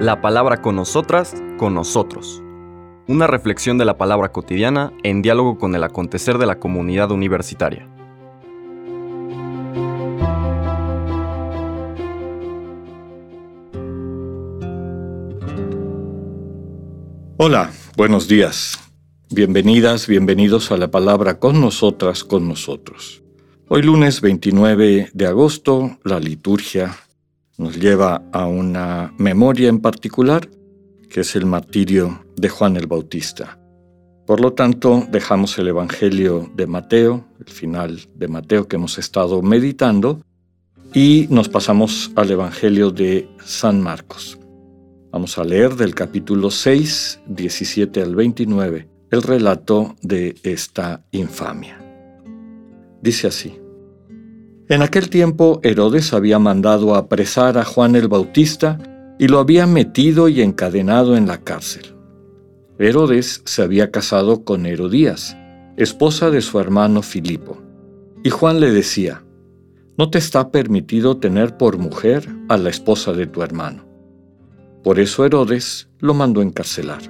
La palabra con nosotras, con nosotros. Una reflexión de la palabra cotidiana en diálogo con el acontecer de la comunidad universitaria. Hola, buenos días. Bienvenidas, bienvenidos a la palabra con nosotras, con nosotros. Hoy lunes 29 de agosto, la liturgia nos lleva a una memoria en particular, que es el martirio de Juan el Bautista. Por lo tanto, dejamos el Evangelio de Mateo, el final de Mateo que hemos estado meditando, y nos pasamos al Evangelio de San Marcos. Vamos a leer del capítulo 6, 17 al 29, el relato de esta infamia. Dice así. En aquel tiempo Herodes había mandado apresar a Juan el Bautista y lo había metido y encadenado en la cárcel. Herodes se había casado con Herodías, esposa de su hermano Filipo, y Juan le decía, no te está permitido tener por mujer a la esposa de tu hermano. Por eso Herodes lo mandó encarcelar.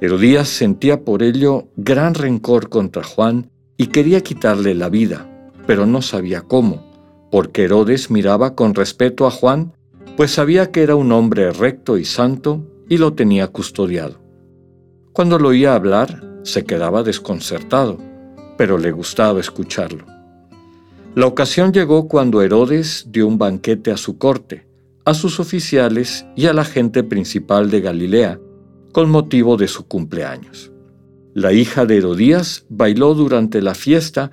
Herodías sentía por ello gran rencor contra Juan y quería quitarle la vida, pero no sabía cómo, porque Herodes miraba con respeto a Juan, pues sabía que era un hombre recto y santo y lo tenía custodiado. Cuando lo oía hablar, se quedaba desconcertado, pero le gustaba escucharlo. La ocasión llegó cuando Herodes dio un banquete a su corte, a sus oficiales y a la gente principal de Galilea, con motivo de su cumpleaños. La hija de Herodías bailó durante la fiesta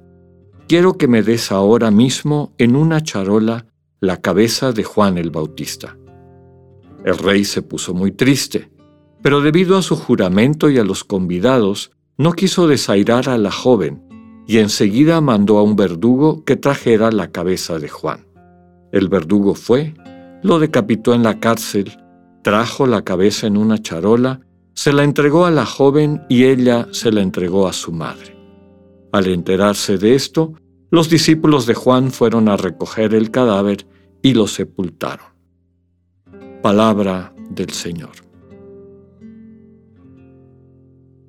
Quiero que me des ahora mismo en una charola la cabeza de Juan el Bautista. El rey se puso muy triste, pero debido a su juramento y a los convidados, no quiso desairar a la joven y enseguida mandó a un verdugo que trajera la cabeza de Juan. El verdugo fue lo decapitó en la cárcel, trajo la cabeza en una charola, se la entregó a la joven y ella se la entregó a su madre. Al enterarse de esto, los discípulos de Juan fueron a recoger el cadáver y lo sepultaron. Palabra del Señor.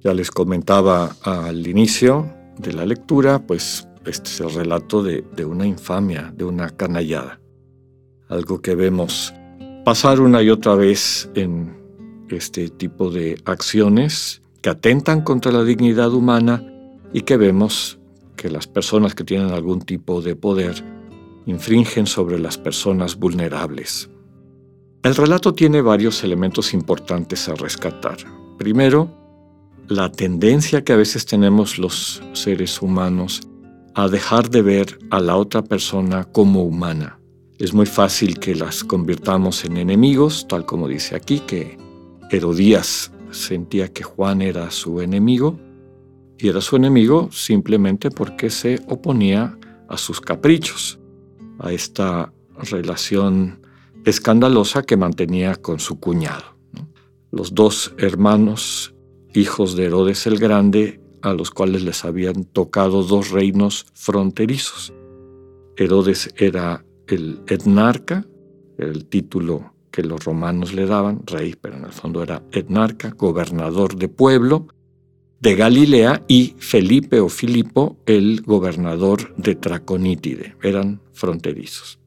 Ya les comentaba al inicio de la lectura, pues este es el relato de, de una infamia, de una canallada algo que vemos pasar una y otra vez en este tipo de acciones que atentan contra la dignidad humana y que vemos que las personas que tienen algún tipo de poder infringen sobre las personas vulnerables. El relato tiene varios elementos importantes a rescatar. Primero, la tendencia que a veces tenemos los seres humanos a dejar de ver a la otra persona como humana es muy fácil que las convirtamos en enemigos, tal como dice aquí, que Herodías sentía que Juan era su enemigo, y era su enemigo simplemente porque se oponía a sus caprichos, a esta relación escandalosa que mantenía con su cuñado. Los dos hermanos, hijos de Herodes el Grande, a los cuales les habían tocado dos reinos fronterizos. Herodes era el etnarca, el título que los romanos le daban, rey, pero en el fondo era etnarca, gobernador de pueblo de Galilea, y Felipe o Filipo, el gobernador de Traconítide, eran fronterizos.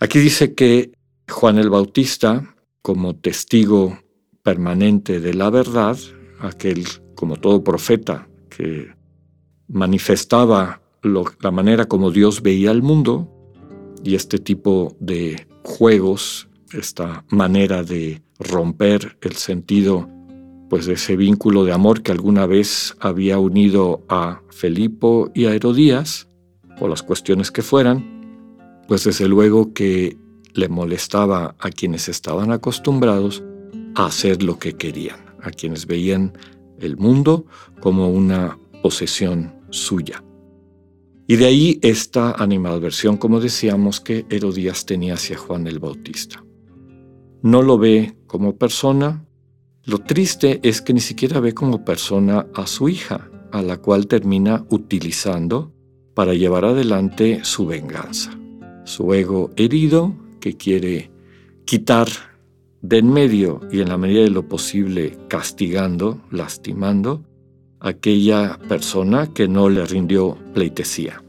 Aquí dice que Juan el Bautista, como testigo permanente de la verdad, aquel como todo profeta que manifestaba la manera como Dios veía el mundo, y este tipo de juegos, esta manera de romper el sentido pues de ese vínculo de amor que alguna vez había unido a Felipo y a Herodías, o las cuestiones que fueran, pues desde luego que le molestaba a quienes estaban acostumbrados a hacer lo que querían, a quienes veían el mundo como una posesión suya. Y de ahí esta animadversión, como decíamos, que Herodías tenía hacia Juan el Bautista. No lo ve como persona. Lo triste es que ni siquiera ve como persona a su hija, a la cual termina utilizando para llevar adelante su venganza. Su ego herido que quiere quitar de en medio y en la medida de lo posible castigando, lastimando, aquella persona que no le rindió pleitesía,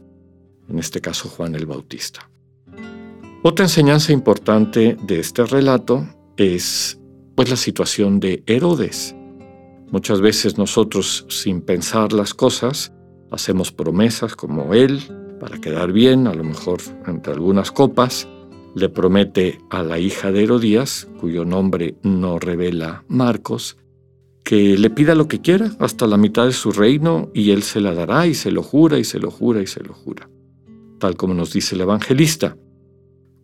en este caso Juan el Bautista. Otra enseñanza importante de este relato es pues la situación de Herodes. Muchas veces nosotros sin pensar las cosas hacemos promesas como él para quedar bien, a lo mejor entre algunas copas, le promete a la hija de Herodías, cuyo nombre no revela Marcos, que le pida lo que quiera hasta la mitad de su reino y él se la dará y se lo jura y se lo jura y se lo jura, tal como nos dice el evangelista.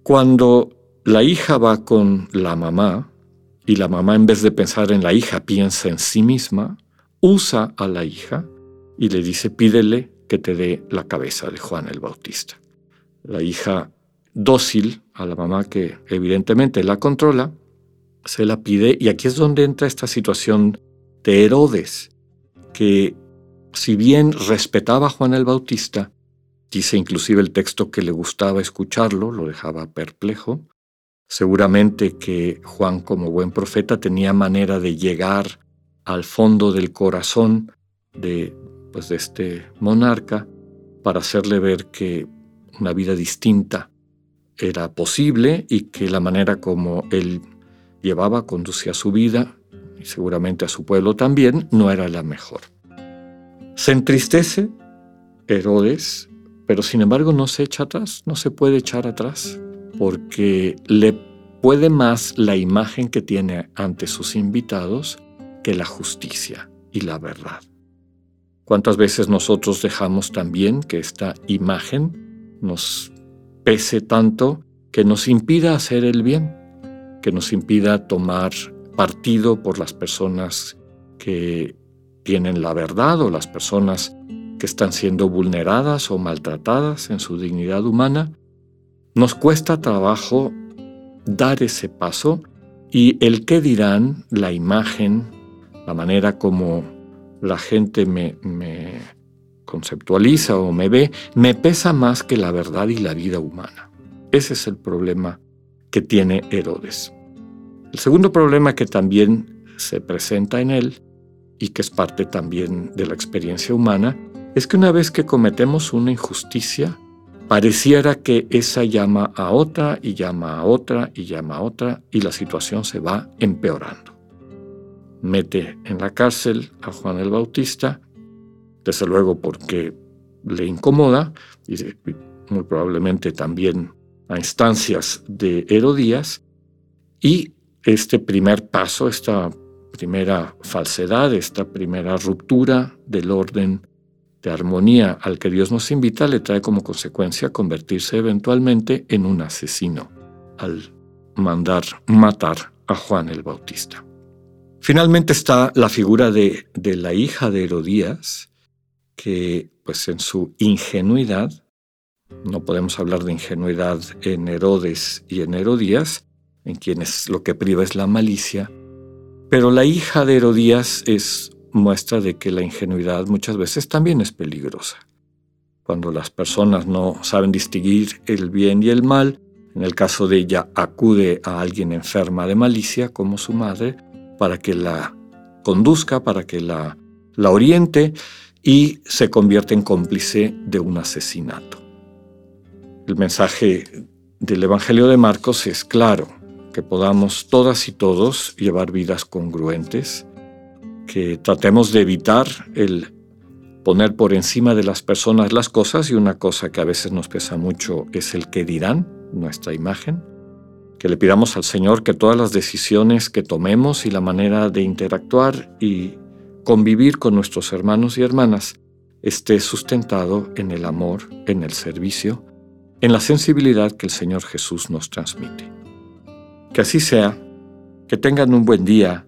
Cuando la hija va con la mamá y la mamá en vez de pensar en la hija piensa en sí misma, usa a la hija y le dice pídele que te dé la cabeza de Juan el Bautista. La hija dócil a la mamá que evidentemente la controla, se la pide y aquí es donde entra esta situación de Herodes, que si bien respetaba a Juan el Bautista, dice inclusive el texto que le gustaba escucharlo, lo dejaba perplejo, seguramente que Juan como buen profeta tenía manera de llegar al fondo del corazón de, pues, de este monarca para hacerle ver que una vida distinta era posible y que la manera como él llevaba, conducía su vida y seguramente a su pueblo también, no era la mejor. Se entristece Herodes, pero sin embargo no se echa atrás, no se puede echar atrás, porque le puede más la imagen que tiene ante sus invitados que la justicia y la verdad. ¿Cuántas veces nosotros dejamos también que esta imagen nos pese tanto que nos impida hacer el bien, que nos impida tomar partido por las personas que tienen la verdad o las personas que están siendo vulneradas o maltratadas en su dignidad humana, nos cuesta trabajo dar ese paso y el qué dirán, la imagen, la manera como la gente me, me conceptualiza o me ve, me pesa más que la verdad y la vida humana. Ese es el problema que tiene Herodes. El segundo problema que también se presenta en él y que es parte también de la experiencia humana es que una vez que cometemos una injusticia, pareciera que esa llama a otra y llama a otra y llama a otra y la situación se va empeorando. Mete en la cárcel a Juan el Bautista, desde luego porque le incomoda y muy probablemente también a instancias de Herodías, y este primer paso, esta primera falsedad, esta primera ruptura del orden de armonía al que Dios nos invita, le trae como consecuencia convertirse eventualmente en un asesino al mandar matar a Juan el Bautista. Finalmente está la figura de, de la hija de Herodías, que pues en su ingenuidad, no podemos hablar de ingenuidad en Herodes y en Herodías, en quienes lo que priva es la malicia, pero la hija de Herodías es muestra de que la ingenuidad muchas veces también es peligrosa. Cuando las personas no saben distinguir el bien y el mal, en el caso de ella acude a alguien enferma de malicia como su madre para que la conduzca, para que la, la oriente y se convierte en cómplice de un asesinato. El mensaje del Evangelio de Marcos es claro que podamos todas y todos llevar vidas congruentes, que tratemos de evitar el poner por encima de las personas las cosas y una cosa que a veces nos pesa mucho es el que dirán, nuestra imagen, que le pidamos al Señor que todas las decisiones que tomemos y la manera de interactuar y convivir con nuestros hermanos y hermanas esté sustentado en el amor, en el servicio, en la sensibilidad que el Señor Jesús nos transmite. Que así sea, que tengan un buen día,